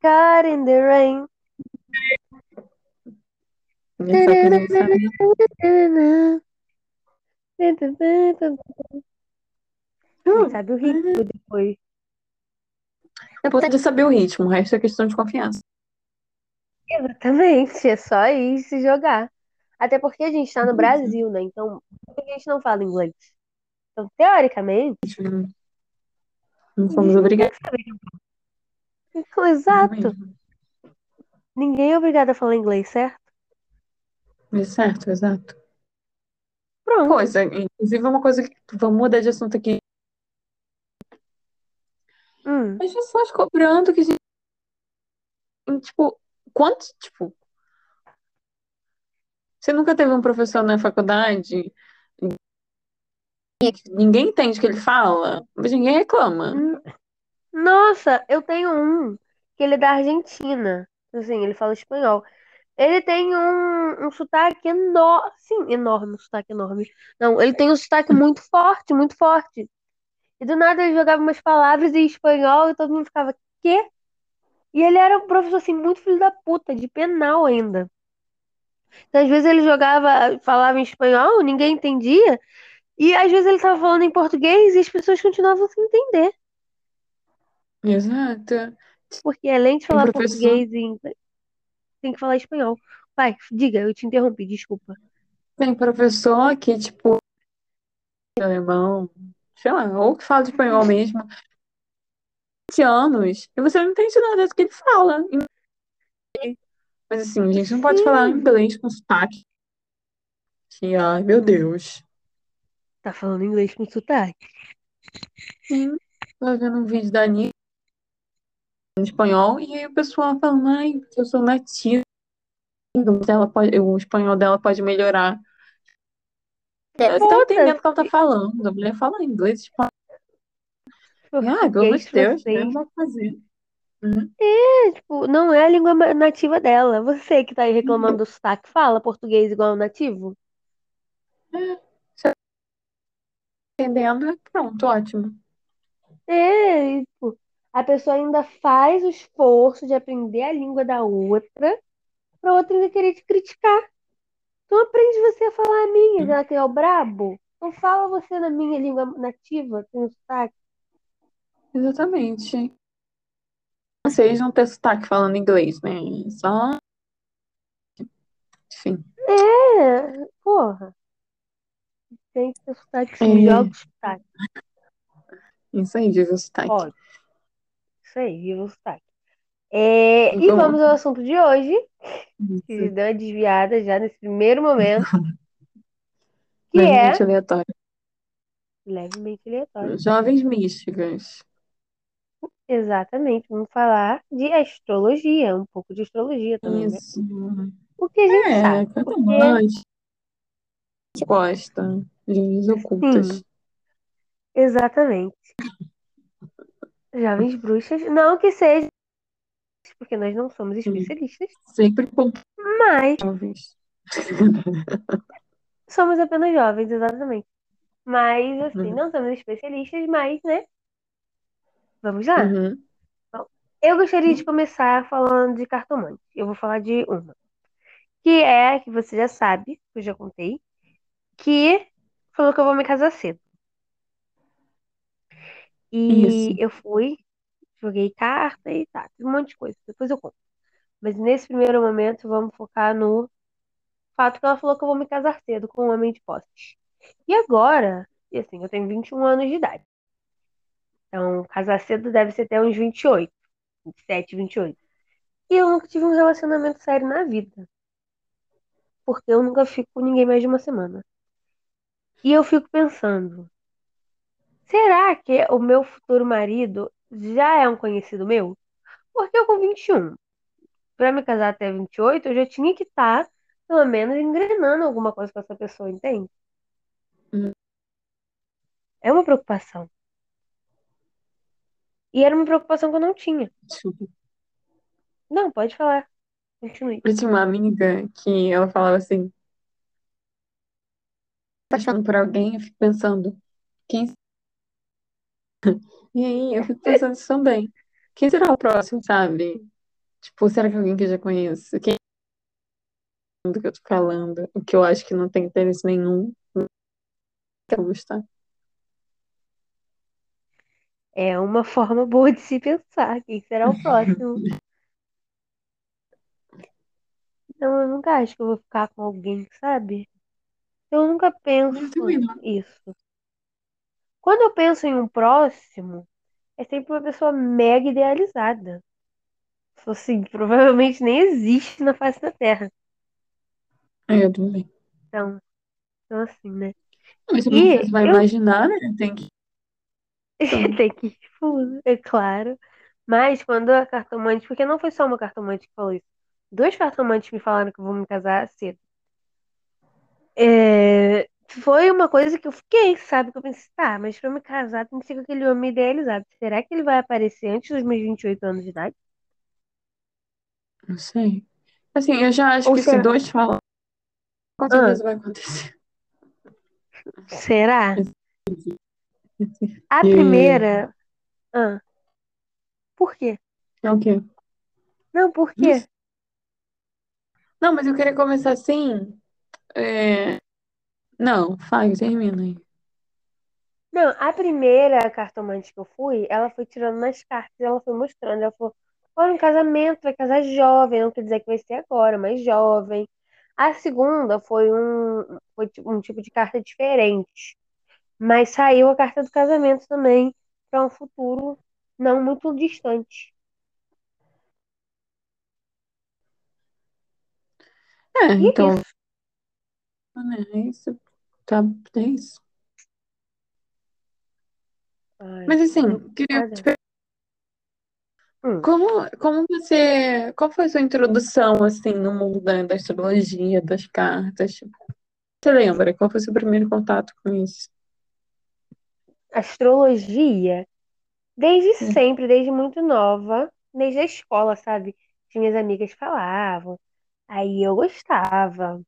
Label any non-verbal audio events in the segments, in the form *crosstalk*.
caught in the rain. Gente sabe. O ritmo depois. É importante saber o ritmo, o resto é questão de confiança. Exatamente, é só ir se jogar. Até porque a gente tá no Brasil, né? Então, por que a gente não fala inglês? Então, teoricamente, Não somos não obrigados. tem que saber. Então, Exato. Ninguém é obrigado a falar inglês, certo? É certo, exato. Pronto. Coisa, inclusive uma coisa que vamos mudar de assunto aqui. Hum, As pessoas cobrando que a gente. Tipo, quantos. Tipo. Você nunca teve um professor na faculdade? Ninguém entende o que ele fala, mas ninguém reclama. hum. Nossa, eu tenho um que ele é da Argentina. Assim, ele fala espanhol. Ele tem um, um sotaque enorme. Sim, enorme, um sotaque enorme. Não, ele tem um sotaque muito forte, muito forte. E do nada ele jogava umas palavras em espanhol e todo mundo ficava, quê? E ele era um professor, assim, muito filho da puta, de penal ainda. Então, às vezes ele jogava, falava em espanhol, ninguém entendia. E às vezes ele tava falando em português e as pessoas continuavam sem entender. Exato. Porque além de falar professor- português e inglês, tem que falar espanhol. Vai, diga, eu te interrompi, desculpa. Tem professor que, tipo, alemão, sei lá, ou que fala espanhol mesmo, 20 anos, e você não entende nada do que ele fala. Mas assim, a gente não pode Sim. falar inglês com sotaque. Que, ai, meu Deus. Tá falando inglês com sotaque. Sim, tava vendo um vídeo da Anitta em espanhol, e aí o pessoal ai, porque eu sou nativa, ela pode, o espanhol dela pode melhorar. Você tá entendendo o que ela tá falando. A mulher fala inglês, espanhol. Ah, pelo Deus, dá pra fazer. Uhum. É, tipo, não é a língua nativa dela. Você que tá aí reclamando do sotaque, fala português igual ao nativo? Entendendo, pronto, ótimo. É, tipo, a pessoa ainda faz o esforço de aprender a língua da outra pra outra ainda querer te criticar. Então aprende você a falar a minha, já que é o brabo. Então fala você na minha língua nativa, tem o sotaque. Exatamente. Vocês não têm sotaque falando inglês, né? Só. Enfim. É, porra. Tem que ter sotaque É. joga o sotaque. Isso aí, viu o sotaque. Pode. Isso aí, viva o sotaque. É, e Vamos. vamos ao assunto de hoje, que deu uma desviada já nesse primeiro momento, *laughs* que é Levemente aleatório. levemente aleatório. Jovens místicas. Exatamente, vamos falar de astrologia, um pouco de astrologia também, né? Isso. O que a gente É, sabe, porque mais. Gosta linhas ocultas. sim, exatamente. Jovens bruxas, não que seja, porque nós não somos especialistas, Sempre com mas jovens. *laughs* somos apenas jovens, exatamente. Mas, assim, Uhum. não somos especialistas, mas, né? Vamos lá. Uhum. Eu gostaria de começar falando de cartomante. Eu vou falar de uma. Que é, que você já sabe, que eu já contei, que falou que eu vou me casar cedo. E Isso. eu fui, joguei carta e tá, um monte de coisa. Depois eu conto. Mas nesse primeiro momento, vamos focar no fato que ela falou que eu vou me casar cedo com um homem de posses. E agora, e assim, eu tenho 21 anos de idade. Então, casar cedo deve ser até uns 28, 27, 28. E eu nunca tive um relacionamento sério na vida. Porque eu nunca fico com ninguém mais de uma semana. E eu fico pensando, será que o meu futuro marido já é um conhecido meu? Porque eu com 21, pra me casar até 28, eu já tinha que estar, pelo menos, engrenando alguma coisa com essa pessoa, entende? Hum. É uma preocupação. E era uma preocupação que eu não tinha. Desculpa. Não, pode falar. Continue. Eu tinha uma amiga que ela falava assim, tá achando por alguém, eu fico pensando, quem... E aí, eu fico pensando isso também. Quem será o próximo, sabe? Tipo, será que alguém que eu já conheço? Quem do que eu tô falando? O que eu acho que não tem interesse nenhum. Quero gostar. É uma forma boa de se pensar. Quem será o próximo? Não, eu nunca acho que eu vou ficar com alguém, sabe? Eu nunca penso Eu também não. isso. Quando eu penso em um próximo, é sempre uma pessoa mega idealizada. Assim, provavelmente nem existe na face da Terra. É, eu também. Então, então assim, né? Mas E você vai eu imaginar, né? Tem que. *laughs* Então, tenho que é claro. Mas quando a cartomante, porque não foi só uma cartomante que falou isso. Duas cartomantes me falaram que eu vou me casar cedo. É, foi uma coisa que eu fiquei, sabe? Que eu pensei, tá, mas pra eu me casar tem que ser com aquele homem idealizado. Será que ele vai aparecer antes dos meus 28 anos de idade? não sei. Assim, eu já acho Ou que se será? dois falam, com Ah, certeza vai acontecer. será? *laughs* A E primeira. Ah, por quê? é o quê? Não, por quê? Não, mas eu queria começar assim. é, Não, faz, termina aí. Não, a primeira cartomante que eu fui, ela foi tirando nas cartas, ela foi mostrando. Ela falou: olha, um casamento, vai casar jovem, não quer dizer que vai ser agora, mas jovem. A segunda foi um, foi tipo- um tipo de carta diferente, mas saiu a carta do casamento também para um futuro não muito distante. É, E é então, isso. né, é isso. Tá, é isso. Ai, Mas assim, queria te perguntar, Hum, como, como você, qual foi a sua introdução, assim, no mundo da, da astrologia, das cartas? Tipo, Você lembra? Qual foi o seu primeiro contato com isso? astrologia, desde Sim. sempre, desde muito nova, desde a escola, sabe? As minhas amigas falavam. Aí eu gostava,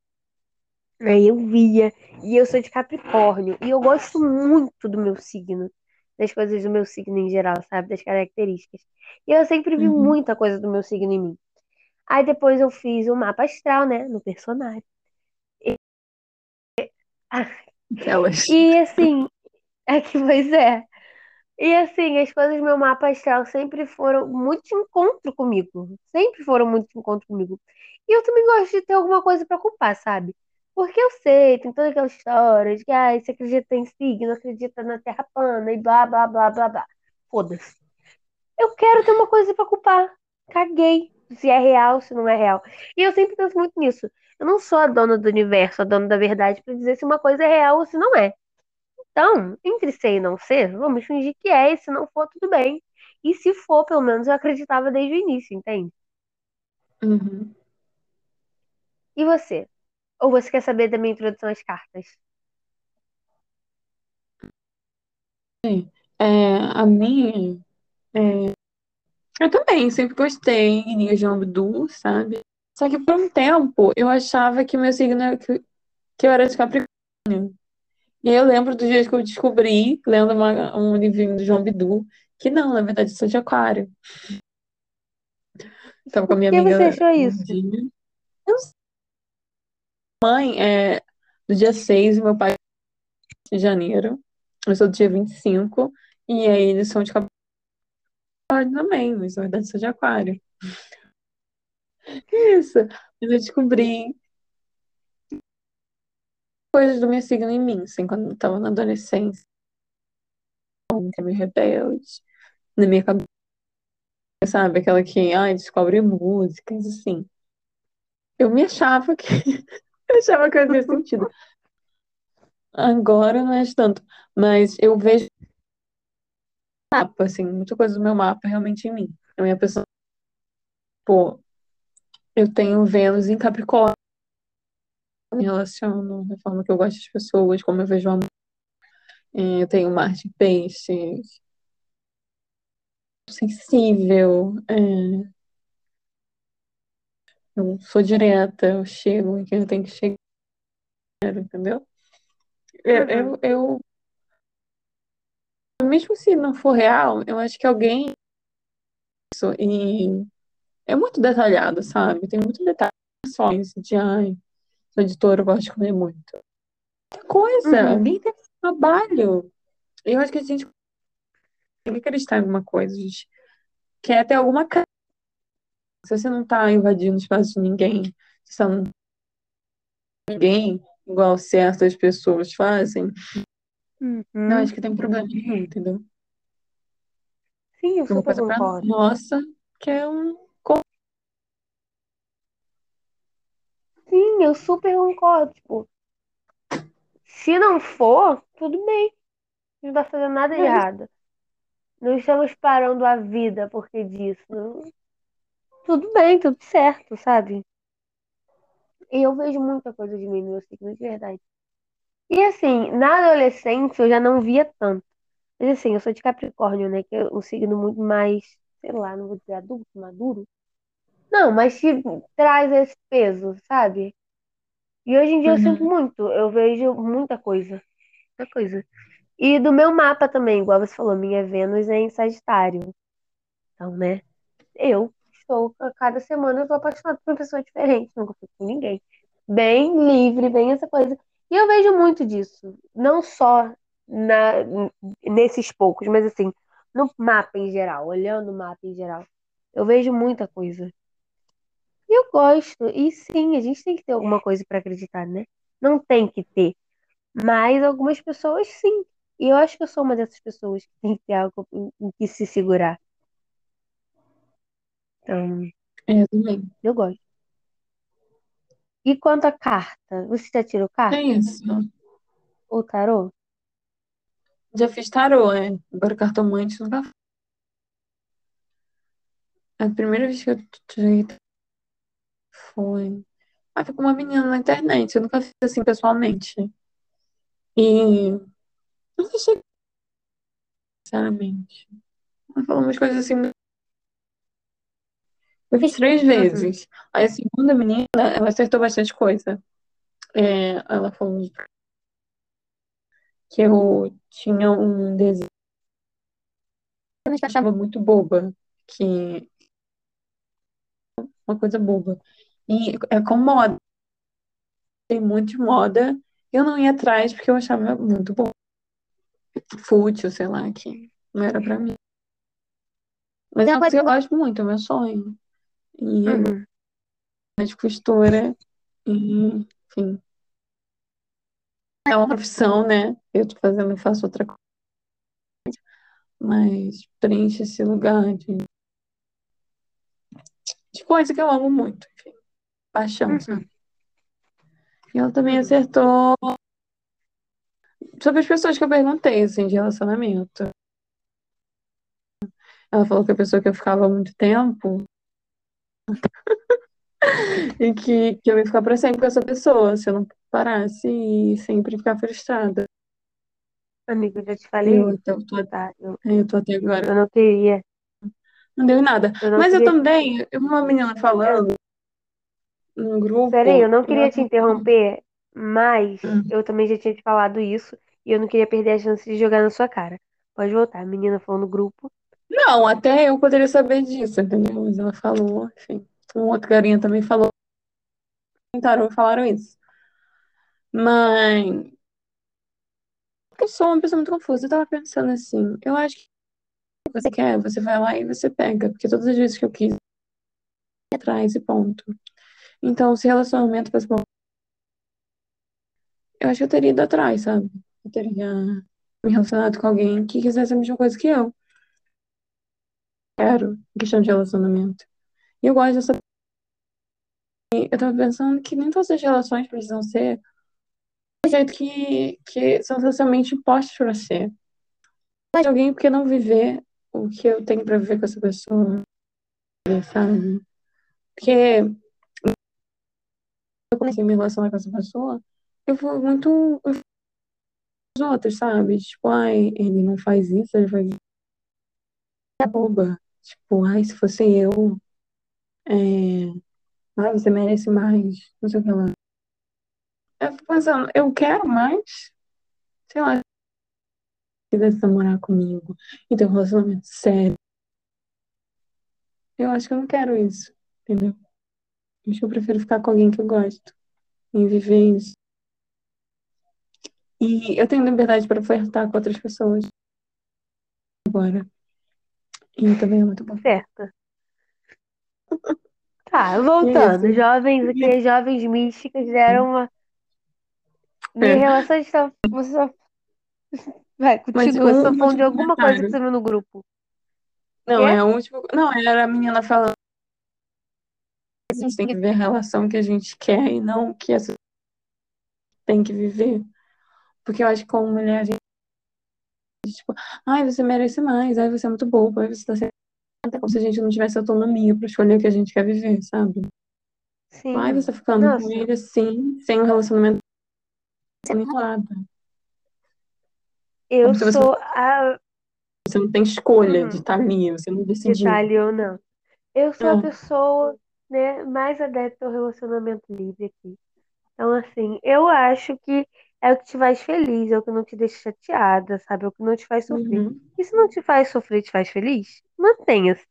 aí eu via, e eu sou de Capricórnio, e eu gosto muito do meu signo, das coisas do meu signo em geral, sabe? Das características. E eu sempre vi Uhum. muita coisa do meu signo em mim. Aí depois eu fiz o mapa astral, né? No personagem. Ah, Aquelas. E assim, *laughs* é que pois é. E assim, as coisas do meu mapa astral sempre foram muito de encontro comigo. Sempre foram muito de encontro comigo. E eu também gosto de ter alguma coisa pra culpar, sabe? Porque eu sei, tem toda aquela história de que ah, você acredita em signo, acredita na Terra plana e blá, blá, blá, blá, blá. Foda-se. Eu quero ter uma coisa pra culpar. Caguei. Se é real, se não é real. E eu sempre penso muito nisso. Eu não sou a dona do universo, a dona da verdade, pra dizer se uma coisa é real ou se não é. Então, entre ser e não ser, vamos fingir que é, e se não for, tudo bem. E se for, pelo menos eu acreditava desde o início, entende? Uhum. E você? Ou você quer saber da minha introdução às cartas? É, a minha, eu também sempre gostei de João Abdu, sabe? Só que por um tempo eu achava que meu signo era, que, que eu era de Capricórnio. E aí eu lembro dos dias que eu descobri, lendo uma- um livrinho do João Bidu, que não, na verdade eu sou de Aquário. Tava com a Por minha que você amiga achou isso? Eu sei, mãe é do dia 6 e meu pai é de janeiro. Eu sou do dia 25. E aí eles são de Capricórnio também, mas na verdade sou de Aquário. *laughs* Isso. Mas eu descobri coisas do meu signo em mim, assim, quando eu tava na adolescência, que é meio rebelde, na minha cabeça, sabe? Aquela que, ai, descobre músicas, assim. Eu me achava que, eu achava que fazia sentido. Agora não é tanto, mas eu vejo mapa, assim, muita coisa do meu mapa realmente em mim. A minha pessoa, pô, eu tenho Vênus em Capricórnio, me relaciono da forma que eu gosto das pessoas, como eu vejo amor. Eh, Eu tenho Marte Peixes, sensível, é, Eu sou direta, eu chego em quem eu tenho que chegar, entendeu? Eu, Uhum. eu, eu- mesmo se não for real, eu acho que alguém isso e é muito detalhado, sabe? Tem muito detalhes de ai, sou editora, eu gosto de comer muito. Que coisa, Uhum. alguém tem trabalho. Eu acho que a gente tem que acreditar em alguma coisa, a gente quer ter alguma cara. Se você não tá invadindo o espaço de ninguém, se você não ninguém, igual certas pessoas fazem, Uhum. não acho que tem problema nenhum, entendeu? Sim, eu super coisa pra concordo. nossa, que é um. Sim, eu super concordo. Tipo, se não for, tudo bem. Não está fazendo nada de É. errado. Não estamos parando a vida porque disso. Tudo bem, tudo certo, sabe? E eu vejo muita coisa de mim no meu signo, de verdade. E assim, na adolescência eu já não via tanto. Mas assim, eu sou de Capricórnio, né? Que é um signo muito mais, sei lá, não vou dizer adulto, maduro. Não, mas que traz esse peso, sabe? E hoje em dia eu sinto Uhum. muito. Eu vejo muita coisa. Muita coisa. E do meu mapa também, igual você falou, minha Vênus é em Sagitário. Então, né? Eu estou, a cada semana eu tô apaixonada por uma pessoa diferente, nunca fui com ninguém. Bem livre, bem essa coisa. E eu vejo muito disso. Não só na, nesses poucos, mas assim, no mapa em geral, olhando o mapa em geral. Eu vejo muita coisa. E eu gosto. E sim, a gente tem que ter alguma coisa para acreditar, né? Não tem que ter. Mas algumas pessoas sim. E eu acho que eu sou uma dessas pessoas que tem que ter algo em que se segurar. Então, É, eu também. eu gosto. E quanto à carta, você já tirou carta? É isso. Ou tarô? Já fiz tarô, é. Agora cartomante nunca fiz. A primeira vez que eu tirei foi. Ah, foi com uma menina na internet. Eu nunca fiz assim pessoalmente. E. Não achei, sinceramente. Ela falou umas coisas assim. Eu fiz três Uhum. vezes. Aí a segunda menina, ela acertou bastante coisa. É, ela falou que eu tinha um desejo. Eu achava muito boba. Que. Uma coisa boba. E é com moda. Tem muito de moda. Eu não ia atrás porque eu achava muito bom. Fútil, sei lá, que não era pra mim. Mas é uma coisa que eu gosto muito, é meu sonho. E eu Uhum. de costura. E, enfim. É uma profissão, né? Eu tô fazendo, faço outra coisa. Mas preenche esse lugar de, de coisa que eu amo muito. Enfim, paixão, Uhum. E ela também acertou sobre as pessoas que eu perguntei, assim, de relacionamento. Ela falou que a pessoa que eu ficava há muito tempo *laughs* e que, que eu ia ficar pra sempre com essa pessoa se eu não parasse e sempre ficar frustrada. Amigo, eu já te falei eu, eu, tô, tá? Eu, eu tô até agora. eu não queria. Não deu nada. Eu não Mas eu queria. também, eu vi uma menina falando num grupo. Peraí, eu não queria te interromper, mas Hum. eu também já tinha te falado isso e eu não queria perder a chance de jogar na sua cara. Pode voltar. A menina falou no grupo. Não, até eu poderia saber disso, entendeu? Mas ela falou, enfim. Um outro carinha também falou. Tentaram falaram isso. Mas eu sou uma pessoa muito confusa. Eu tava pensando assim, eu acho que você quer, você vai lá e você pega. Porque todas as vezes que eu quis, atrás e ponto. Então, se relacionamento bom, eu acho que eu teria ido atrás, sabe? Eu teria me relacionado com alguém que quisesse a mesma coisa que eu. Quero, em questão de relacionamento. E eu gosto dessa. Eu tava pensando que nem todas as relações precisam ser do jeito que, que são socialmente impostos pra ser. Mas alguém porque não viver o que eu tenho pra viver com essa pessoa, sabe? Porque eu comecei a me relacionar com essa pessoa, eu fui muito os outros, sabe? Tipo, ai, ele não faz isso, ele faz isso. É boba. Tipo, ai, se fosse eu, é... ai, você merece mais, não sei o que lá. Eu fico pensando, eu quero mais, sei lá, se quisesse namorar comigo e ter um relacionamento sério. Eu acho que eu não quero isso, entendeu? Acho que eu prefiro ficar com alguém que eu gosto e viver isso. E eu tenho liberdade para flertar com outras pessoas agora. E também é muito bom. Certo. *laughs* Tá, é voltando. isso. Jovens aqui, jovens místicas deram uma. Minha É. relação está. Você só. *laughs* Vai, Mas continua. um Só falando de alguma coisa que você viu no grupo. Não, Quê? é a última. Não, era a menina falando a gente tem que viver a relação que a gente quer e não o que a tem que viver. Porque eu acho que como mulher a gente, tipo, ai, você merece mais, ai, você é muito boa, ai, você tá certa. Como se a gente não tivesse autonomia pra escolher o que a gente quer viver, sabe? Ai, Sim. você tá ficando com Nossa, ele assim, sem um relacionamento manipulado. eu Como se você, sou a. você não tem escolha de Uhum, estar ali, você não de decidiu. estar ali ou não. Eu sou a É. pessoa, né, mais adepta ao relacionamento livre aqui. Então, assim, eu acho que é o que te faz feliz, é o que não te deixa chateada, sabe? É o que não te faz sofrer. Uhum. E se não te faz sofrer, te faz feliz, mantenha-se.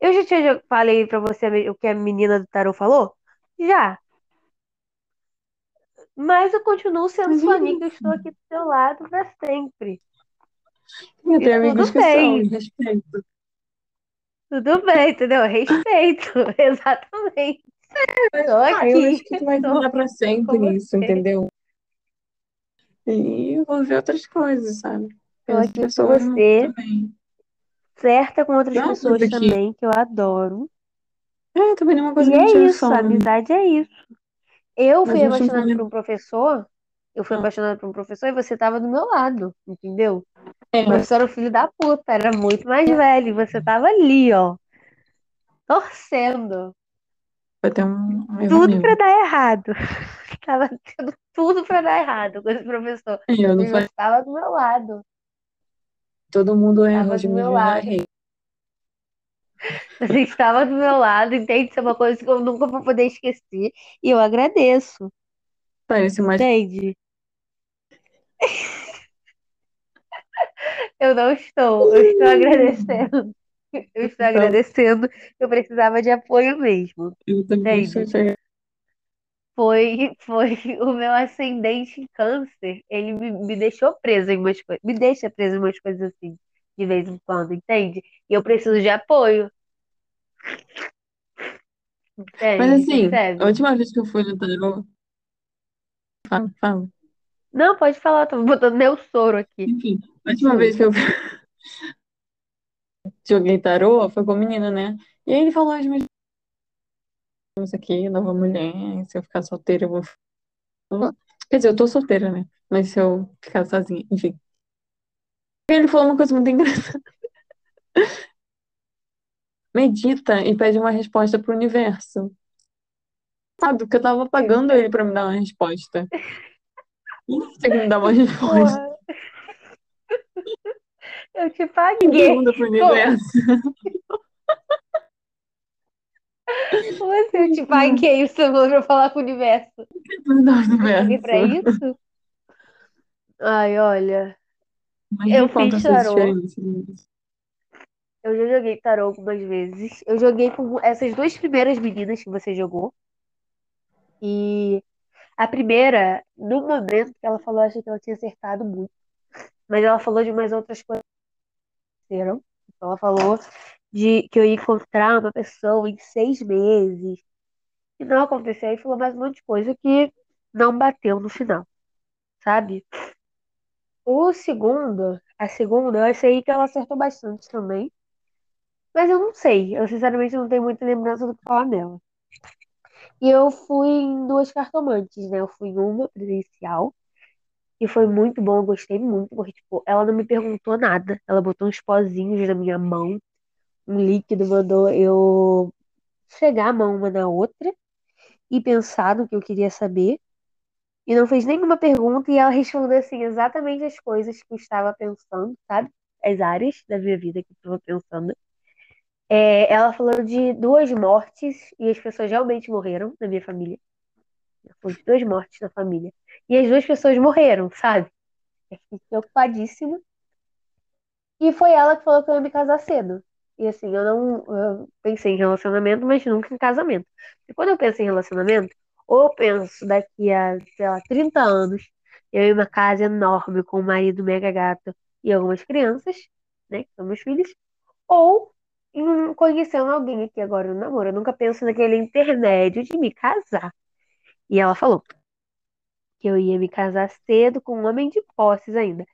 Eu já tinha já falei pra você o que a menina do tarô falou? Já. Mas eu continuo sendo sua amiga, eu estou aqui do seu lado pra sempre. Eu tenho amigos tudo que são, respeito. tudo bem, entendeu? Respeito, *laughs* exatamente. Ah, eu acho aqui, que tu vai durar pra sempre isso, você. entendeu? E eu vou ver outras coisas, sabe? Outras aqui com você, também. certa com outras pessoas também, que eu adoro. É, também não é uma coisa E que é isso, a sono. amizade é isso. Eu fui apaixonada por um professor, eu fui apaixonada por um professor e você tava do meu lado, entendeu? É, O professor era o filho da puta, era muito mais velho, e você tava ali, ó, torcendo. vai ter um, Tudo pra meu. dar errado. Tava *laughs* tendo tudo pra dar errado com esse professor. É, eu não falei. tava do meu lado. Todo mundo já lado. errei. *laughs* Você estava do meu lado, entende? Isso é uma coisa que eu nunca vou poder esquecer. E eu agradeço, Parece mais. entende? *laughs* Eu não estou, eu estou agradecendo. Eu estou Então, agradecendo. Eu precisava de apoio mesmo, eu também entende? Foi, foi o meu ascendente em câncer. Ele me, me deixou presa em umas coisas. Me deixa presa em umas coisas assim, de vez em quando, entende? E eu preciso de apoio, Mas entende? assim, a Percebe? última vez que eu fui no tarô. Fala, fala. Não, pode falar, tô botando meu soro aqui. Enfim, a última vez que eu *laughs* joguei tarô foi com a menina, né? E aí ele falou as mesmas coisas aqui, nova mulher, se eu ficar solteira, eu vou. Quer dizer, eu tô solteira, né? Mas se eu ficar sozinha, enfim. Ele falou uma coisa muito *laughs* engraçada. Medita e pede uma resposta pro universo. Sabe, porque eu tava pagando ele pra me dar uma resposta. Ele tinha que me dar uma *laughs* resposta. Eu te paguei. pergunta pro universo. Como assim eu te paguei o seu nome pra falar com o universo? Me dar o Eu paguei pra universo. isso? Ai, olha, Mas eu fiz tarô. Eu já joguei tarô algumas vezes. Eu joguei com essas duas primeiras meninas que você jogou. E a primeira, no momento que ela falou, achei que ela tinha acertado muito. Mas ela falou de umas outras coisas que aconteceram. Então, ela falou de que eu ia encontrar uma pessoa em seis meses. E não aconteceu. E falou mais um monte de coisa que não bateu no final, sabe? O segundo, a segunda, eu achei que ela acertou bastante também. Mas eu não sei. Eu sinceramente não tenho muita lembrança do que falar nela. E eu fui em duas cartomantes, né? Eu fui em uma presencial. E foi muito bom, eu gostei muito, porque, tipo, ela não me perguntou nada. Ela botou uns pozinhos na minha mão, um líquido, mandou eu chegar a mão uma na outra e pensar no que eu queria saber. E não fez nenhuma pergunta e ela respondeu, assim, exatamente as coisas que eu estava pensando, sabe? As áreas da minha vida que eu estava pensando. É, ela falou de duas mortes e as pessoas realmente morreram na minha família. Foi duas mortes na família. E as duas pessoas morreram, sabe? Eu fiquei preocupadíssima. E foi ela que falou que eu ia me casar cedo. E assim, eu não eu pensei em relacionamento, mas nunca em casamento. E quando eu penso em relacionamento, ou eu penso daqui a, sei lá, 30 anos, eu em uma casa enorme com um marido mega gato e algumas crianças, né, que são meus filhos, ou em conhecendo alguém aqui agora no namoro. Eu nunca penso naquele intermédio de me casar. E ela falou que eu ia me casar cedo com um homem de posses ainda.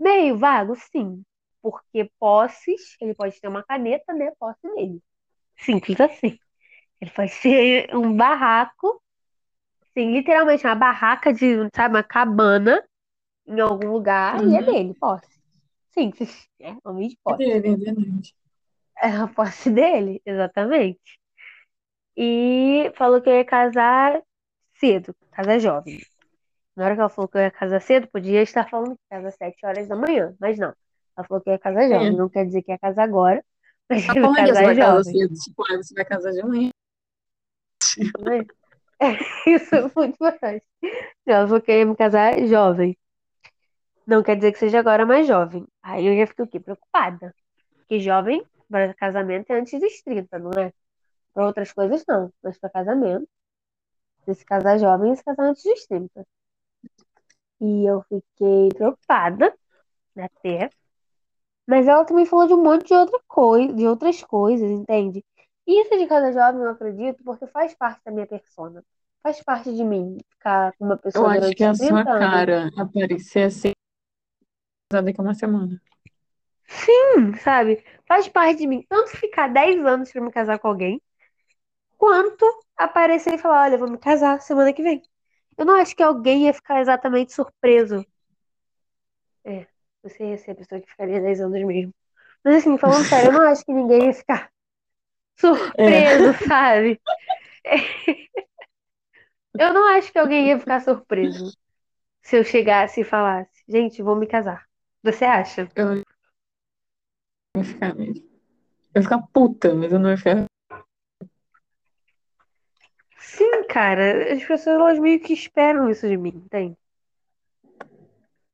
Meio vago, sim. Porque posses, ele pode ter uma caneta, né? Posse dele. Simples assim. Ele pode ser um barraco, sim, literalmente uma barraca de, sabe, uma cabana em algum lugar e é Uhum. dele, posse. Simples, é homem de É posse. dele, é verdade. É a posse dele, exatamente. E falou que eu ia casar cedo, casar jovem. Na hora que ela falou que eu ia casar cedo, podia estar falando que casa às 7 horas da manhã, mas não. Ela falou que ia casar É. jovem. Não quer dizer que ia casar agora, *laughs* mas que você casar vai casar jovem. cedo, tipo, ah, você vai casar de manhã. né? *laughs* Isso é muito importante. Ela falou que ia me casar jovem. Não quer dizer que seja agora mais jovem. Aí eu já fiquei o quê? Preocupada. Porque jovem, para casamento, é antes dos 30, não é? Para outras coisas, não. Mas para casamento, se se casar jovem, se casar antes dos 30. E eu fiquei preocupada, até. Mas ela também falou de um monte de outra coisa, de outras coisas, entende? Isso de casar jovem eu acredito porque faz parte da minha persona. Faz parte de mim ficar com uma Eu pessoa acho durante que é a sua 30 anos. cara aparecer assim, casada daqui a uma semana. Sim, sabe? Faz parte de mim. Tanto ficar 10 anos pra me casar com alguém, quanto aparecer e falar, olha, eu vou me casar semana que vem. Eu não acho que alguém ia ficar exatamente surpreso. Você ia ser a pessoa que ficaria 10 anos mesmo. Mas assim, falando sério, eu não acho que ninguém ia ficar surpreso, É. sabe? Eu não acho que alguém ia ficar surpreso se eu chegasse e falasse, gente, vou me casar. Você acha? Eu ia ficar mesmo. Eu ia ficar puta, mas eu não ia ficar. Sim, cara, as pessoas elas meio que esperam isso de mim, entende?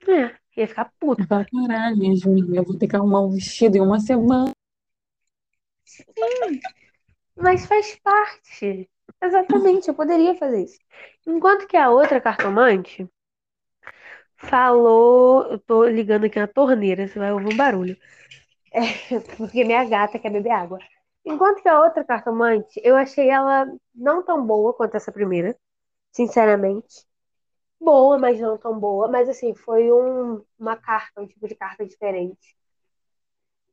É, ia ficar ia falar, caralho, Yasmin, eu vou ter que arrumar um vestido em uma semana. Mas faz parte. Exatamente, eu poderia fazer isso. Enquanto que a outra cartomante falou. Eu tô ligando aqui na torneira, você vai ouvir um barulho. É, *laughs* porque minha gata quer beber água. Enquanto que a outra cartomante, eu achei ela não tão boa quanto essa primeira, sinceramente. Boa, mas não tão boa. Mas assim, foi um, uma carta, um tipo de carta diferente.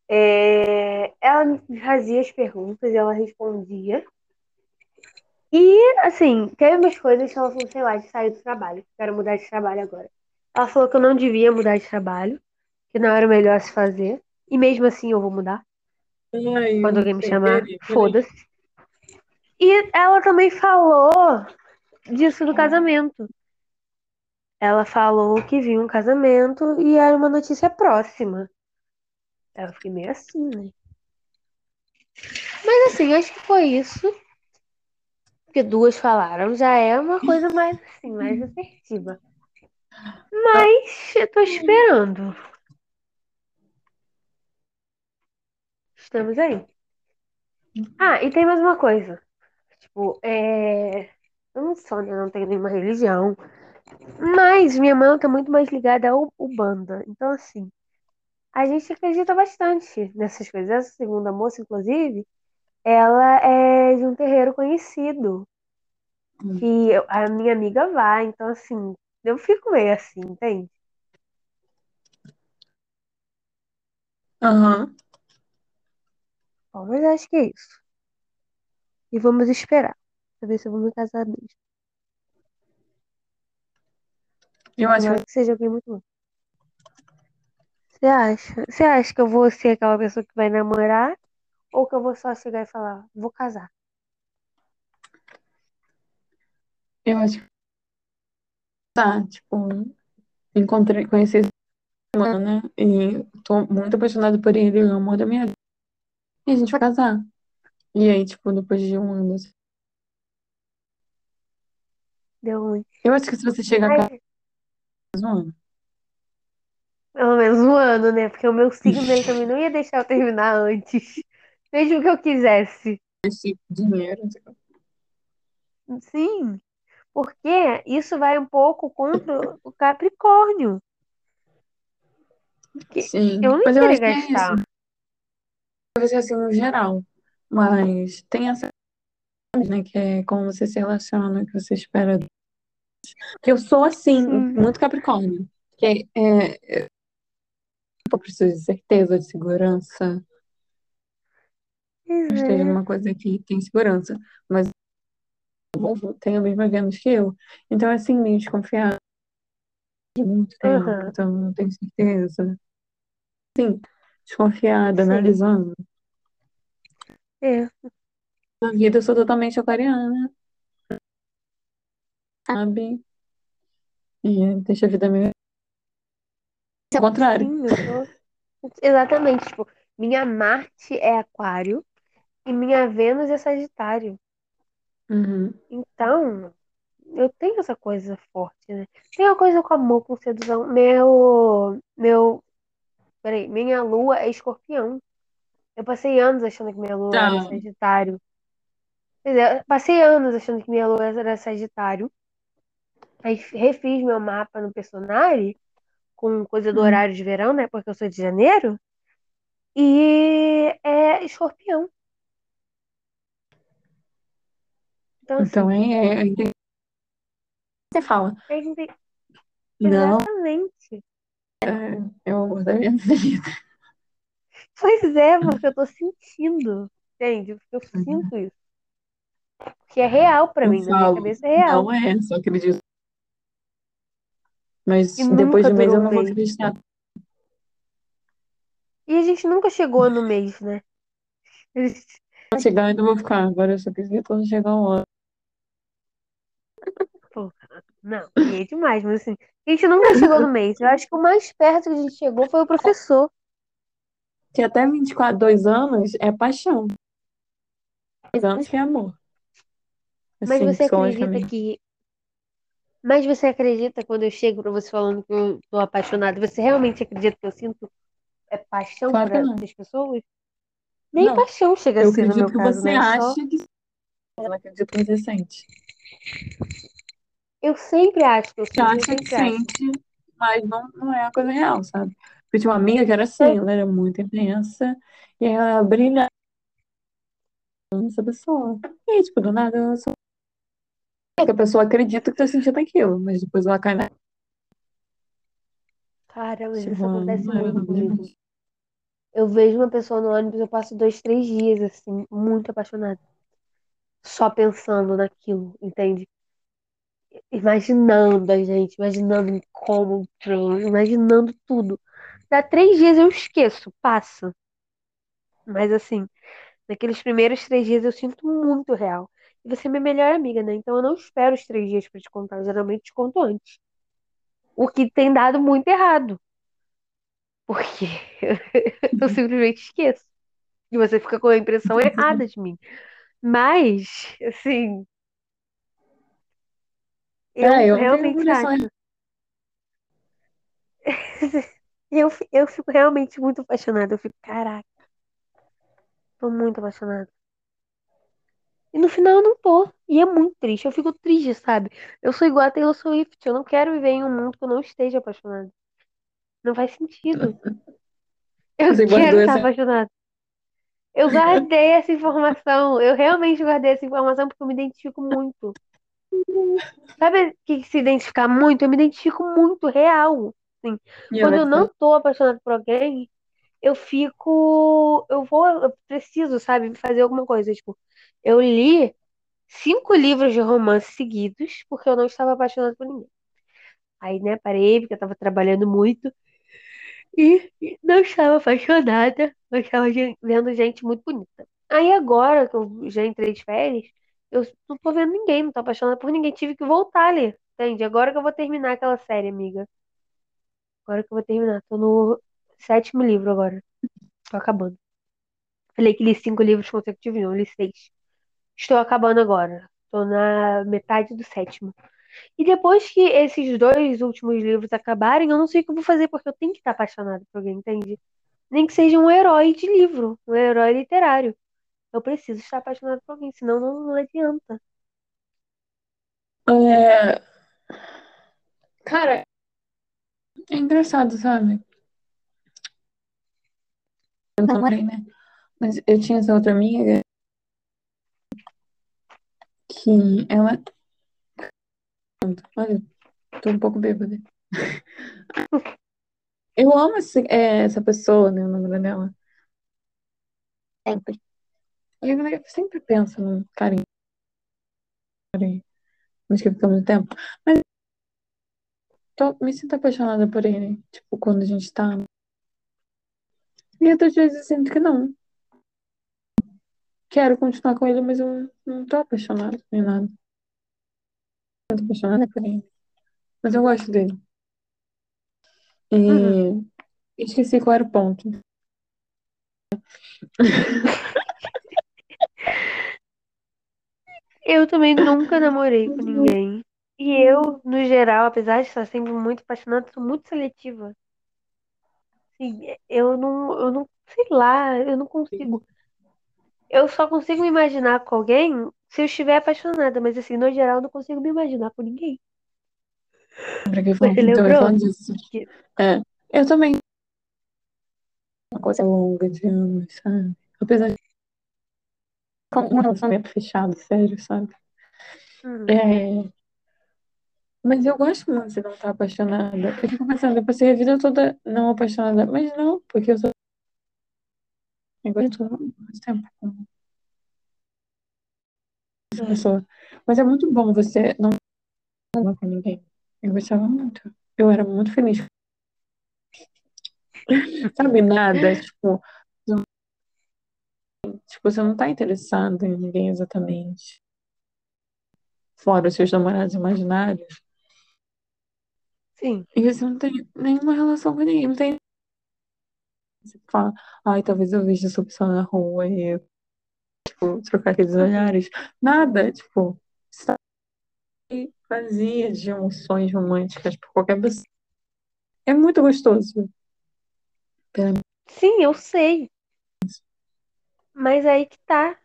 É, ela fazia as perguntas e ela respondia. E, assim, teve umas coisas que ela falou, sei lá, de sair do trabalho. Quero mudar de trabalho agora. Ela falou que eu não devia mudar de trabalho, que não era o melhor se fazer. E mesmo assim eu vou mudar. Ai, Quando alguém me chamar, peraí. foda-se. E ela também falou disso do casamento. Ela falou que viu um casamento e era uma notícia próxima. Eu fiquei meio assim, né? Mas assim, acho que foi isso. Porque duas falaram, já é uma coisa mais assim, mais assertiva. Mas eu tô esperando. Estamos aí. Ah, e tem mais uma coisa. Tipo, é. Eu não sou, né? Não tenho nenhuma religião. Mas minha mãe tá muito mais ligada ao Ubanda. Então, assim, a gente acredita bastante nessas coisas. Essa segunda moça, inclusive, ela é de um terreiro conhecido. Hum. Que a minha amiga vai. Então, assim, eu fico meio assim, entende? Aham. Bom, mas acho que é isso. E vamos esperar. Pra ver se eu vou me casar mesmo. Eu acho que que seja alguém muito bom. Você acha? Você acha que eu vou ser aquela pessoa que vai namorar? Ou que eu vou só chegar e falar, vou casar? eu acho que tá, tipo, encontrei, conheci esse mano, né? E tô muito apaixonada por ele, é o amor da minha vida. E a gente vai casar. E aí, tipo, depois de um ano, assim, Deu ruim. eu acho que se você chegar a Um ano, pelo menos um ano, né? Porque o meu signo ele *laughs* também não ia deixar eu terminar antes. *laughs* Mesmo que eu quisesse. Esse dinheiro. Sim, porque isso vai um pouco contra o Capricórnio. Que Sim, eu não mas eu queria que é gastar. Deve ser assim no geral. Mas tem essa, né, que é como você se relaciona, que você espera. Que eu sou assim, Sim, muito Capricórnio. Que é, é, eu preciso de certeza, de segurança. pois Esteja é. numa coisa que tem segurança. Mas tem a mesma Vênus que eu. Então, assim, meio desconfiada de muito tempo. Aham, Então, não tenho certeza. Sim, desconfiada, sim. analisando. É, Na vida, eu sou totalmente aquariana, sabe? E deixa a vida meio. Ao contrário. sim, sou. Exatamente, tipo, minha Marte é Aquário e minha Vênus é Sagitário. Uhum. Então, eu tenho essa coisa forte, né? Tem uma coisa com amor, com sedução. Meu, meu, peraí, minha Lua é Escorpião. Eu passei anos achando que minha Lua era Tá. Sagitário. Quer dizer, passei anos achando que minha Lua era Sagitário. Aí refiz meu mapa no Personari com coisa do Hum. horário de verão, né? Porque eu sou de janeiro. E é Escorpião. Então, Então, assim, é, é, é- Você fala, gente não, Exatamente. é o amor da minha *laughs* vida. Pois é, porque eu tô sentindo. Entende? Porque eu sinto isso. Que é real pra Eu mim, na minha falo, cabeça é real. não é, só acredito. Mas depois um mês eu não vou mês. acreditar. E a gente nunca chegou no mês, né? Quando chegar, eu ainda vou ficar. Agora eu só acredito quando chegar um ano. Pô, não, é demais, mas assim, a gente nunca chegou no mês. Eu acho que o mais perto que a gente chegou foi o professor. Que até 24, 2 anos é paixão. 2 anos é amor. Mas Assim, você acredita que. Mas você acredita quando eu chego pra você falando que eu tô apaixonada? Você realmente acredita que eu sinto é, paixão Claro por que as não. pessoas? Nem Não. paixão chega a Eu ser no meu acredito que caso, você né? Só. acha que. Eu não acredito que você sente. Eu sempre acho que eu Você sinto, eu acha que acho. sente, mas não, não é uma coisa real, sabe? Eu tinha uma amiga que era É, assim, ela era muito intensa e ela brilhava essa pessoa. E tipo, do nada, ela só... que a pessoa acredita que tá sentindo aquilo, mas depois ela cai na. Isso acontece não é, muito comigo. é. Eu vejo uma pessoa no ônibus, eu passo dois, três dias, assim, muito apaixonada. Só pensando naquilo, entende? Imaginando a gente, imaginando o encontro, imaginando tudo. Dá três dias eu esqueço, passa. Mas assim, naqueles primeiros três dias eu sinto muito real. Você é minha melhor amiga, né? Então eu não espero os três dias pra te contar. Eu geralmente te conto antes. O que tem dado muito errado. Porque *laughs* eu simplesmente esqueço. E você fica com a impressão errada de mim. Mas, assim, eu É, eu realmente acho. *laughs* Eu, eu fico realmente muito apaixonada. Eu fico, caraca, tô muito apaixonada. E no final eu não tô. E é muito triste. Eu fico triste, sabe? Eu sou igual a Taylor Swift. Eu não quero viver em um mundo que eu não esteja apaixonada. Não faz sentido. *laughs* Eu Você quero estar essa. apaixonada. Eu guardei essa informação. Eu realmente guardei essa informação porque eu me identifico muito. Sabe o que se identificar muito? Eu me identifico muito real. Assim, quando eu não tô apaixonada por alguém, eu fico. Eu vou. Eu preciso, sabe, fazer alguma coisa. Tipo, eu li cinco livros de romance seguidos porque eu não estava apaixonada por ninguém. Aí, né, parei porque eu tava trabalhando muito e não estava apaixonada, mas estava vendo gente muito bonita. Aí agora que eu já entrei de férias, eu não tô vendo ninguém, não tô apaixonada por ninguém, tive que voltar a ler, entende? Agora que eu vou terminar aquela série, amiga. Agora que eu vou terminar, tô no sétimo livro agora, tô acabando. Falei que li cinco livros consecutivos, não, li seis. Estou acabando agora, tô na metade do sétimo. E depois que esses dois últimos livros acabarem, eu não sei o que eu vou fazer, porque eu tenho que estar apaixonada por alguém, entende? Nem que seja um herói de livro, um herói literário. Eu preciso estar apaixonada por alguém, senão não, não adianta. É, cara, é engraçado, sabe? Eu namorei, né? Mas eu tinha essa outra amiga que ela. Olha, tô um pouco bêbada. Eu amo esse- é, essa pessoa, né? O nome dela. Sempre. Eu sempre penso no carinho. Mas que fica muito tempo. Mas tô, me sinto apaixonada por ele. Tipo, quando a gente tá. E outras vezes eu sinto que não. Quero continuar com ele, mas eu não tô apaixonada nem nada. Eu tô apaixonada por ele. Mas eu gosto dele. Uhum. E esqueci qual era o ponto. *laughs* Eu também nunca namorei com ninguém. E eu, no geral, apesar de estar sempre muito apaixonada, sou muito seletiva. Assim, eu não, eu não, sei lá, eu não consigo. Eu só consigo me imaginar com alguém se eu estiver apaixonada, mas assim, no geral, eu não consigo me imaginar com ninguém. Lembra que eu falo, então eu disso. Que... É, eu também. Uma coisa longa de anos, sabe? Apesar de com um relacionamento fechado, sério, sabe? Hum, É, mas eu gosto muito de não estar apaixonada. Eu fico pensando, eu passei a vida toda não apaixonada. Mas não, porque eu sou. Eu gosto com essa é. pessoa. Mas é muito bom você não falar com ninguém. Eu gostava muito. Eu era muito feliz. *laughs* Sabe, nada, tipo, não- tipo, você não tá interessado em ninguém exatamente. Fora os seus namorados imaginários. Sim. E você não tem nenhuma relação com ninguém. Não tem. Você fala, ai, talvez eu veja essa pessoa na rua e, tipo, trocar aqueles Uhum. olhares. Nada, tipo, tá aí vazia de emoções românticas por qualquer pessoa. É muito gostoso. Sim, eu sei. Mas aí que tá.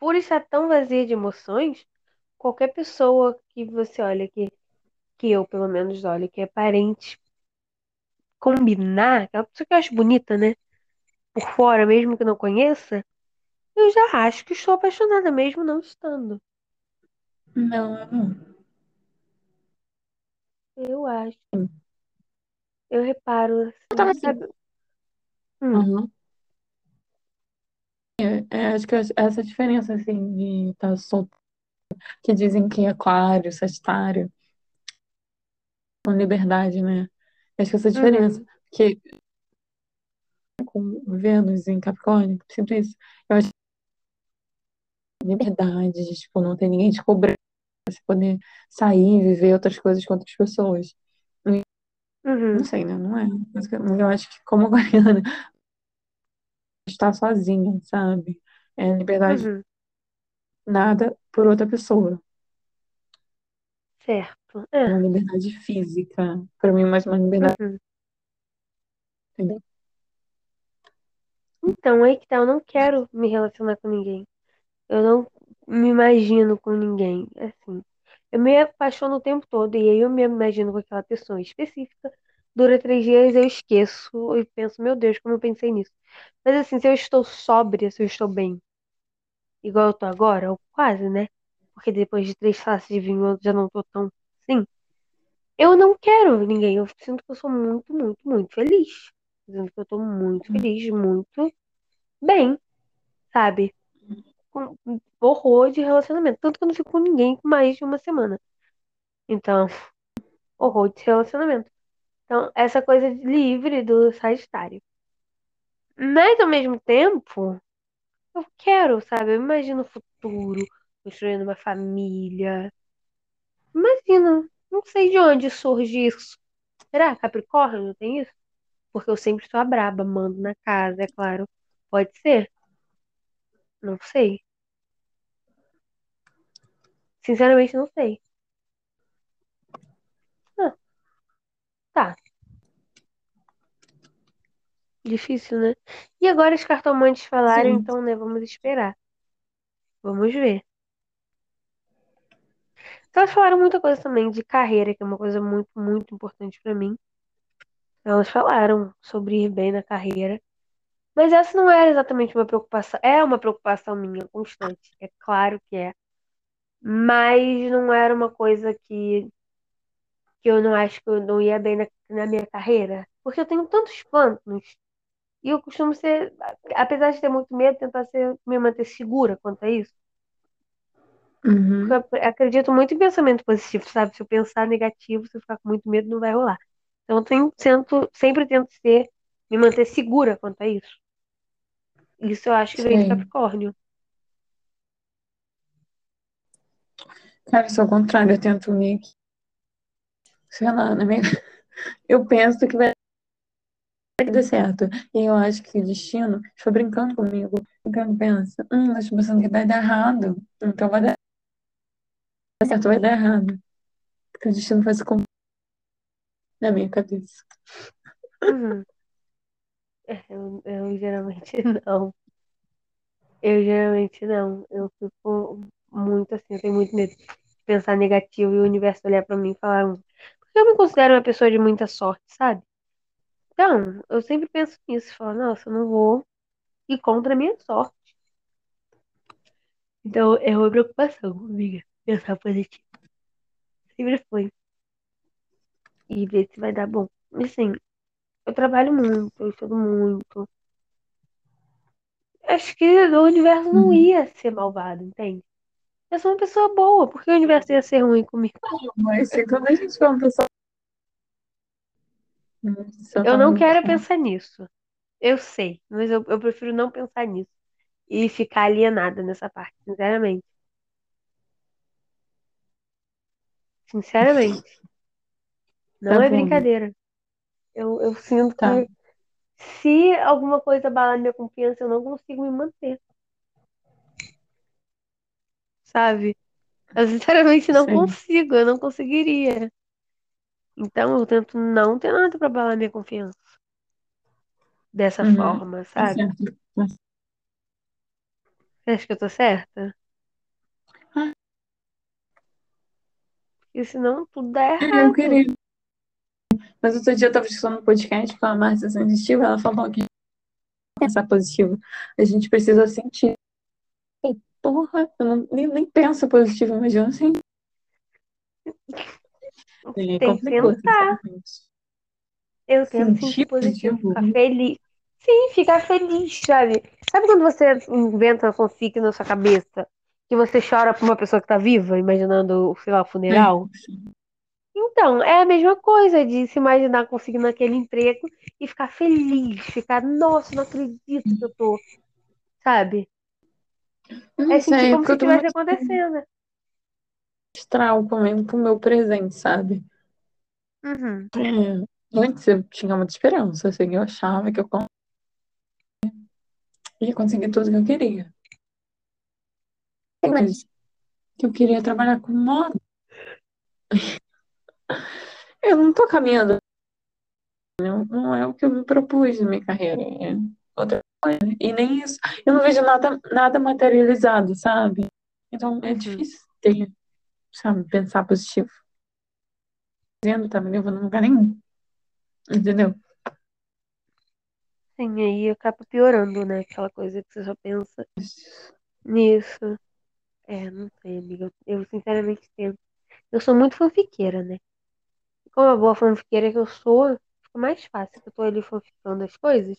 Por estar tão vazia de emoções, qualquer pessoa que você olha que, que eu, pelo menos, olho, que é parente, combinar, aquela pessoa que eu acho bonita, né? Por fora, mesmo que não conheça, eu já acho que estou apaixonada, mesmo não estando. Não, não. Eu acho. Eu reparo, Eu tava assim, assim. sabe? Hum. É, acho que essa diferença, assim, de estar solto, que dizem que Aquário, Sagitário, com liberdade, né? Acho que essa diferença, uhum, porque com Vênus em Capricórnio, sinto isso. Eu acho que liberdade, de, tipo, não ter ninguém te cobrando, você poder sair e viver outras coisas com outras pessoas. E, Não uhum, sei, né? Não é. Mas eu acho que como *laughs* aquariana, estar sozinha, sabe? É liberdade uhum, nada por outra pessoa. certo. É, Uma liberdade física. Pra mim, mais uma liberdade. uhum. Então, aí que tá, eu não quero me relacionar com ninguém. Eu não me imagino com ninguém, assim. Eu me apaixono o tempo todo e aí eu me imagino com aquela pessoa específica. Dura três dias, eu esqueço e penso, meu Deus, como eu pensei nisso. Mas assim, se eu estou sóbria, se eu estou bem, igual eu tô agora, ou quase, né? Porque depois de três taças de vinho eu já não tô tão assim. Eu não quero ninguém. Eu sinto que eu sou muito, muito, muito feliz. Eu Sinto que eu tô muito feliz, muito bem, sabe? Com horror de relacionamento. Tanto que eu não fico com ninguém por mais de uma semana. Então, *laughs* horror de relacionamento. Então, essa coisa livre do Sagitário. Mas, ao mesmo tempo, eu quero, sabe? Eu imagino o futuro, construindo uma família. Imagino. Não sei de onde surge isso. Será Capricórnio tem isso? Porque eu sempre sou a braba, mando na casa, é claro. Pode ser? Não sei. Sinceramente, não sei. Ah, tá. Difícil, né? E agora os cartomantes falaram, Sim. então, né? Vamos esperar. Vamos ver. Elas falaram muita coisa também de carreira, que é uma coisa muito, muito importante pra mim. Elas falaram sobre ir bem na carreira. Mas essa não era exatamente uma preocupação. É uma preocupação minha, constante. É claro que é. Mas não era uma coisa que, que eu não acho que eu não ia bem na, na minha carreira. Porque eu tenho tantos planos. E eu costumo ser, apesar de ter muito medo, tentar ser, me manter segura quanto a isso. Uhum. eu acredito muito em pensamento positivo, sabe? Se eu pensar negativo, se eu ficar com muito medo, não vai rolar. Então eu tenho, tento, sempre tento ser, me manter segura quanto a isso. Isso eu acho que vem de Sei. Capricórnio. Cara, eu sou ao contrário, eu tento que, sei lá, na minha... *laughs* eu penso que vai dar certo. E eu acho que o destino foi brincando comigo. Então eu penso, hum, eu estou pensando que vai dar errado. Então vai dar certo, vai dar errado. Porque o destino faz com na minha cabeça. Uhum. É, Eu, eu geralmente *laughs* não. Eu geralmente não. Eu fico muito assim, eu tenho muito medo de pensar negativo e o universo olhar pra mim e falar. Porque eu me considero uma pessoa de muita sorte, sabe? Então, eu sempre penso nisso, falo, nossa, eu não vou ir contra a minha sorte. Então, é uma preocupação, amiga. Pensar positivo. Sempre foi. E ver se vai dar bom. Assim, eu trabalho muito, eu estudo muito. Acho que o universo não Uhum. ia ser malvado, entende? Eu sou uma pessoa boa, por que o universo ia ser ruim comigo? Mas se quando a gente for uma pessoa, *laughs* Eu não quero pensar nisso. Eu sei, mas eu, eu prefiro não pensar nisso. E ficar alienada nessa parte, sinceramente. Sinceramente. Tá Não é bom, brincadeira. Eu, eu sinto tá. que se alguma coisa abalar minha confiança, eu não consigo me manter, sabe? Eu sinceramente não Sei. consigo, eu não conseguiria. Então eu tento não ter nada pra abalar minha confiança dessa Uhum. forma, Tá sabe? certo. Tá. Você acha que eu tô certa? Porque senão tudo dá é, eu errado. queria. Mas outro dia eu tava escutando um podcast com a Márcia Sensitiva, ela falou que pensar positivo. A gente precisa sentir. E, porra, eu não, nem, nem penso positivo, imagina *laughs* assim. É, Tem que sinceramente. Eu positivo, positivo? ficar feliz. Sim, ficar feliz, sabe? Sabe quando você inventa uma fanfic na sua cabeça? Que você chora por uma pessoa que tá viva, imaginando, sei lá, o É, funeral? Então, é a mesma coisa de se imaginar conseguindo aquele emprego e ficar feliz, ficar, nossa, não acredito que eu tô, sabe? É não sentir sei, é como se estivesse acontecendo. astral comigo pro meu presente, sabe? Uhum, É, antes eu tinha muita esperança, assim, eu achava que eu ia conseguir tudo que eu queria. Mas que eu queria trabalhar com moda. *laughs* Eu não tô caminhando, não, não é o que eu me propus na minha carreira, é outra coisa. E nem isso, eu não vejo nada, nada materializado, sabe? Então é uhum. difícil ter, sabe, pensar positivo. Dizendo, tá me levando a lugar nenhum, entendeu? Sim, aí acaba piorando, né? Aquela coisa que você só pensa nisso. É, não sei, amiga. Eu sinceramente tento. Eu sou muito fanfiqueira, né? E como a boa fanfiqueira que eu sou, fica mais fácil que eu tô ali fanficando as coisas.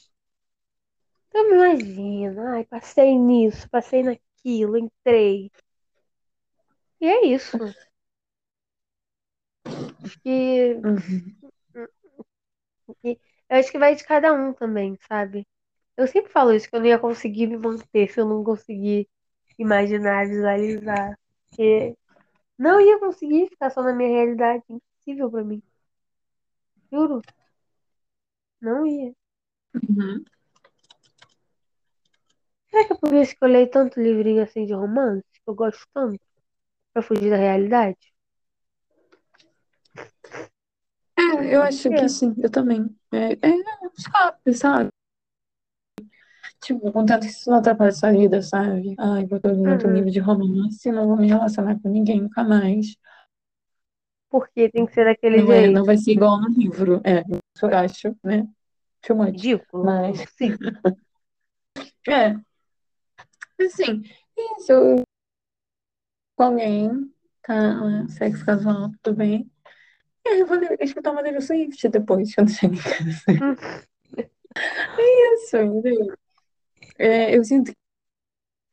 Então imagina, ai, passei nisso, passei naquilo, entrei. E é isso. Acho que, Uhum. que- eu acho que vai de cada um também, sabe? Eu sempre falo isso, que eu não ia conseguir me manter se eu não conseguir imaginar, visualizar. Porque não ia conseguir ficar só na minha realidade. Impossível pra mim. Juro, não ia. Uhum. Será que é por isso que eu leio tanto livrinho assim de romance? Que eu gosto tanto? Pra fugir da realidade? É, eu acho que sim, eu também. É, é sabe, sabe? Tipo, contanto que isso não atrapalha sua vida, sabe? Ai, vou ter um outro Uhum. nível de romance, não vou me relacionar com ninguém nunca mais. Porque tem que ser daquele Não é, não jeito. vai ser igual no livro. É, isso eu acho, né? Ridículo. Mas, Impossível. *laughs* é. Assim, isso, eu- com alguém, tá, sexo casual, tudo bem. E aí eu vou escutar uma Taylor Swift depois, quando chegar em casa. Hum. Isso, entendeu? É, eu sinto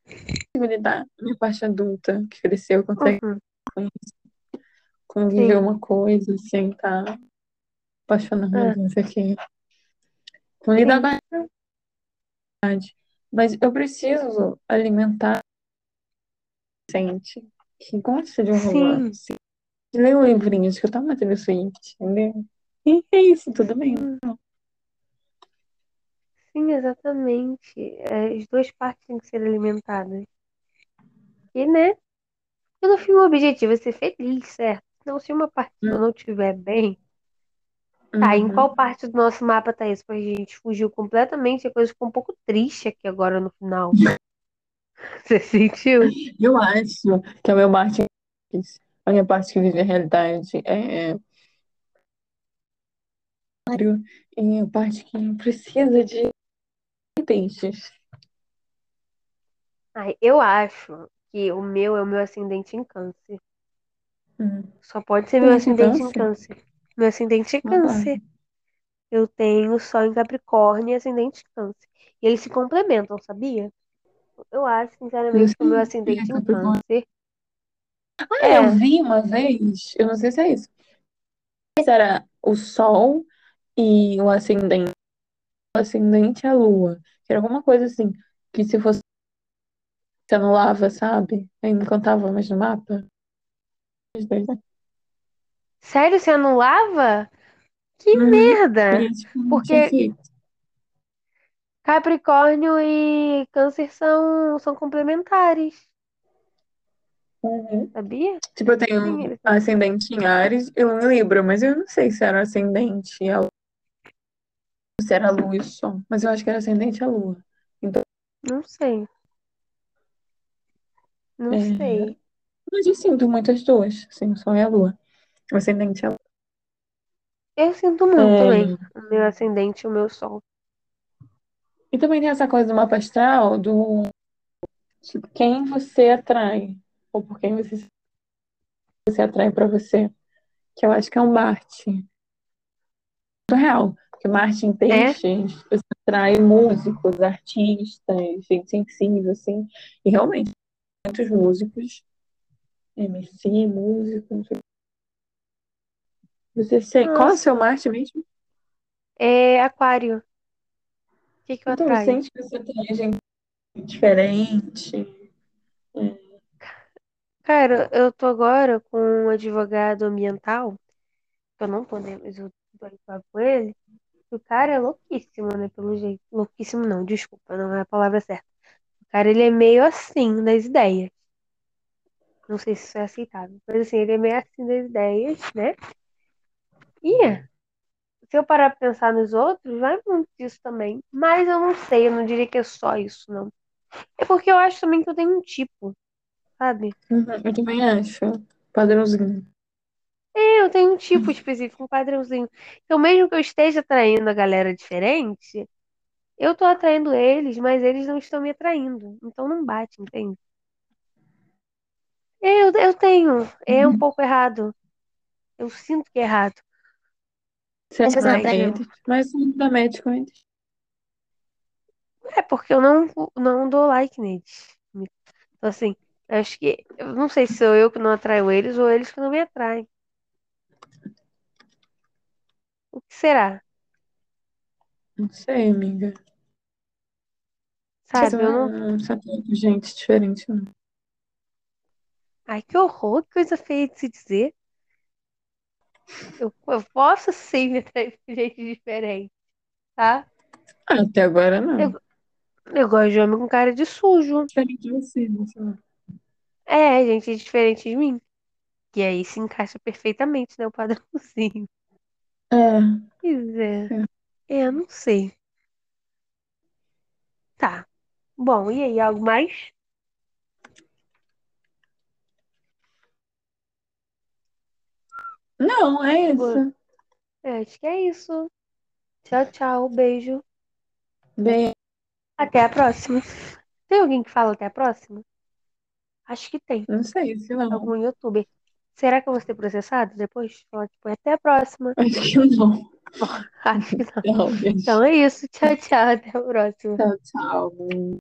que lidar minha parte adulta, que cresceu, consegue Uhum. conviver Sim. uma coisa, sem estar apaixonado, É. não sei o quê. Com lidar com a. Mas eu preciso alimentar o gente que gosta de um Sim. romance. De ler um livrinho, de escutar uma Taylor Swift, entendeu? E é isso, tudo bem. Sim, exatamente. É, As duas partes têm que ser alimentadas. E, né? Porque no fim o objetivo é ser feliz, certo? Então, se uma parte Hum. não estiver bem, tá, em Uhum. qual parte do nosso mapa tá isso? Porque a gente fugiu completamente, a coisa ficou um pouco triste aqui agora no final. *laughs* Você sentiu? Eu acho que a minha parte, a minha parte que vive a realidade é e a parte que precisa de Ai, eu acho que o meu é o meu ascendente em câncer. Hum. Só pode ser meu ascendente em câncer? Meu ascendente é Não câncer. Eu tenho sol em Capricórnio e ascendente em câncer. E eles se complementam, sabia? Eu acho, sinceramente, que o meu Eu ascendente em câncer Ah, eu é. vi uma vez, eu não sei se é isso. Mas era o Sol e o ascendente. O ascendente e a Lua. Era alguma coisa assim. Que se fosse. Se anulava, sabe? Aí não contava mais no mapa. Os dois, né? Sério, você anulava? Que Uhum. merda! E, tipo, Porque-. Capricórnio e Câncer são, são complementares, Uhum. sabia? Tipo, eu tenho ascendente em Ares e em Libra, mas eu não sei se era ascendente e a Lua, se era a Lua e o Sol, mas eu acho que era ascendente a Lua. Não sei. Não É. sei. Mas eu sinto muitas duas, assim, o Sol e a Lua. O ascendente a Lua. Eu sinto muito É. também o meu ascendente e o meu sol. E também tem essa coisa do mapa astral do tipo, quem você atrai, ou por quem você, você atrai pra você. Que eu acho que é um Marte. Muito real. Porque Marte peixes, você atrai músicos, artistas, gente sensível, assim. E realmente, muitos músicos, MC, músico, não sei. Você sei, qual é o seu Marte mesmo? É aquário. O que que eu Então, você sente que você atrai gente diferente. Cara, eu tô agora com um advogado ambiental, eu não tô, né, mas eu tô com ele. O cara é louquíssimo, né, pelo jeito. Louquíssimo não, desculpa, não é a palavra certa. O cara, ele é meio assim das ideias. Não sei se isso é aceitável, mas assim, ele é meio assim das ideias, né? E se eu parar pra pensar nos outros, vai muito disso também. Mas eu não sei, eu não diria que é só isso, não. É porque eu acho também que eu tenho um tipo, sabe? Uhum, eu também acho. Padrãozinho. É, eu tenho um tipo específico, um padrãozinho. Então, mesmo que eu esteja atraindo a galera diferente, eu tô atraindo eles, mas eles não estão me atraindo. Então não bate, entende? É, Eu, eu tenho. É um pouco errado. Eu sinto que é errado. Você Mas atrai eu- eles, mas não dá match com eles. É porque eu não, não dou like neles. Então, assim, acho que. Eu não sei se sou eu que não atraio eles ou eles que não me atraem. O que será? Não sei, amiga. Sabe? Eu não. não se atrai com gente diferente, não. Ai, que horror, que coisa feia de se dizer. Eu, eu posso sim me atrair com gente diferente, tá? Até agora não. Eu- Eu gosto de homem com cara de sujo. Diferente de você, né? sei. É, gente diferente de mim. E aí se encaixa perfeitamente, né? O padrãozinho. É, Pois é. É, eu não sei. Tá. Bom, e aí, algo mais? Não, é isso. É, acho que é isso. Tchau, tchau. Beijo. Bem, Até a próxima. Tem alguém que fala até a próxima? Acho que tem. não sei se não. Algum youtuber. Será que eu vou ser processado depois? Falar, tipo, até a próxima. Acho que não. *laughs* Acho que não. Não. Então é isso. Tchau, tchau. Até a próxima. Tchau, tchau.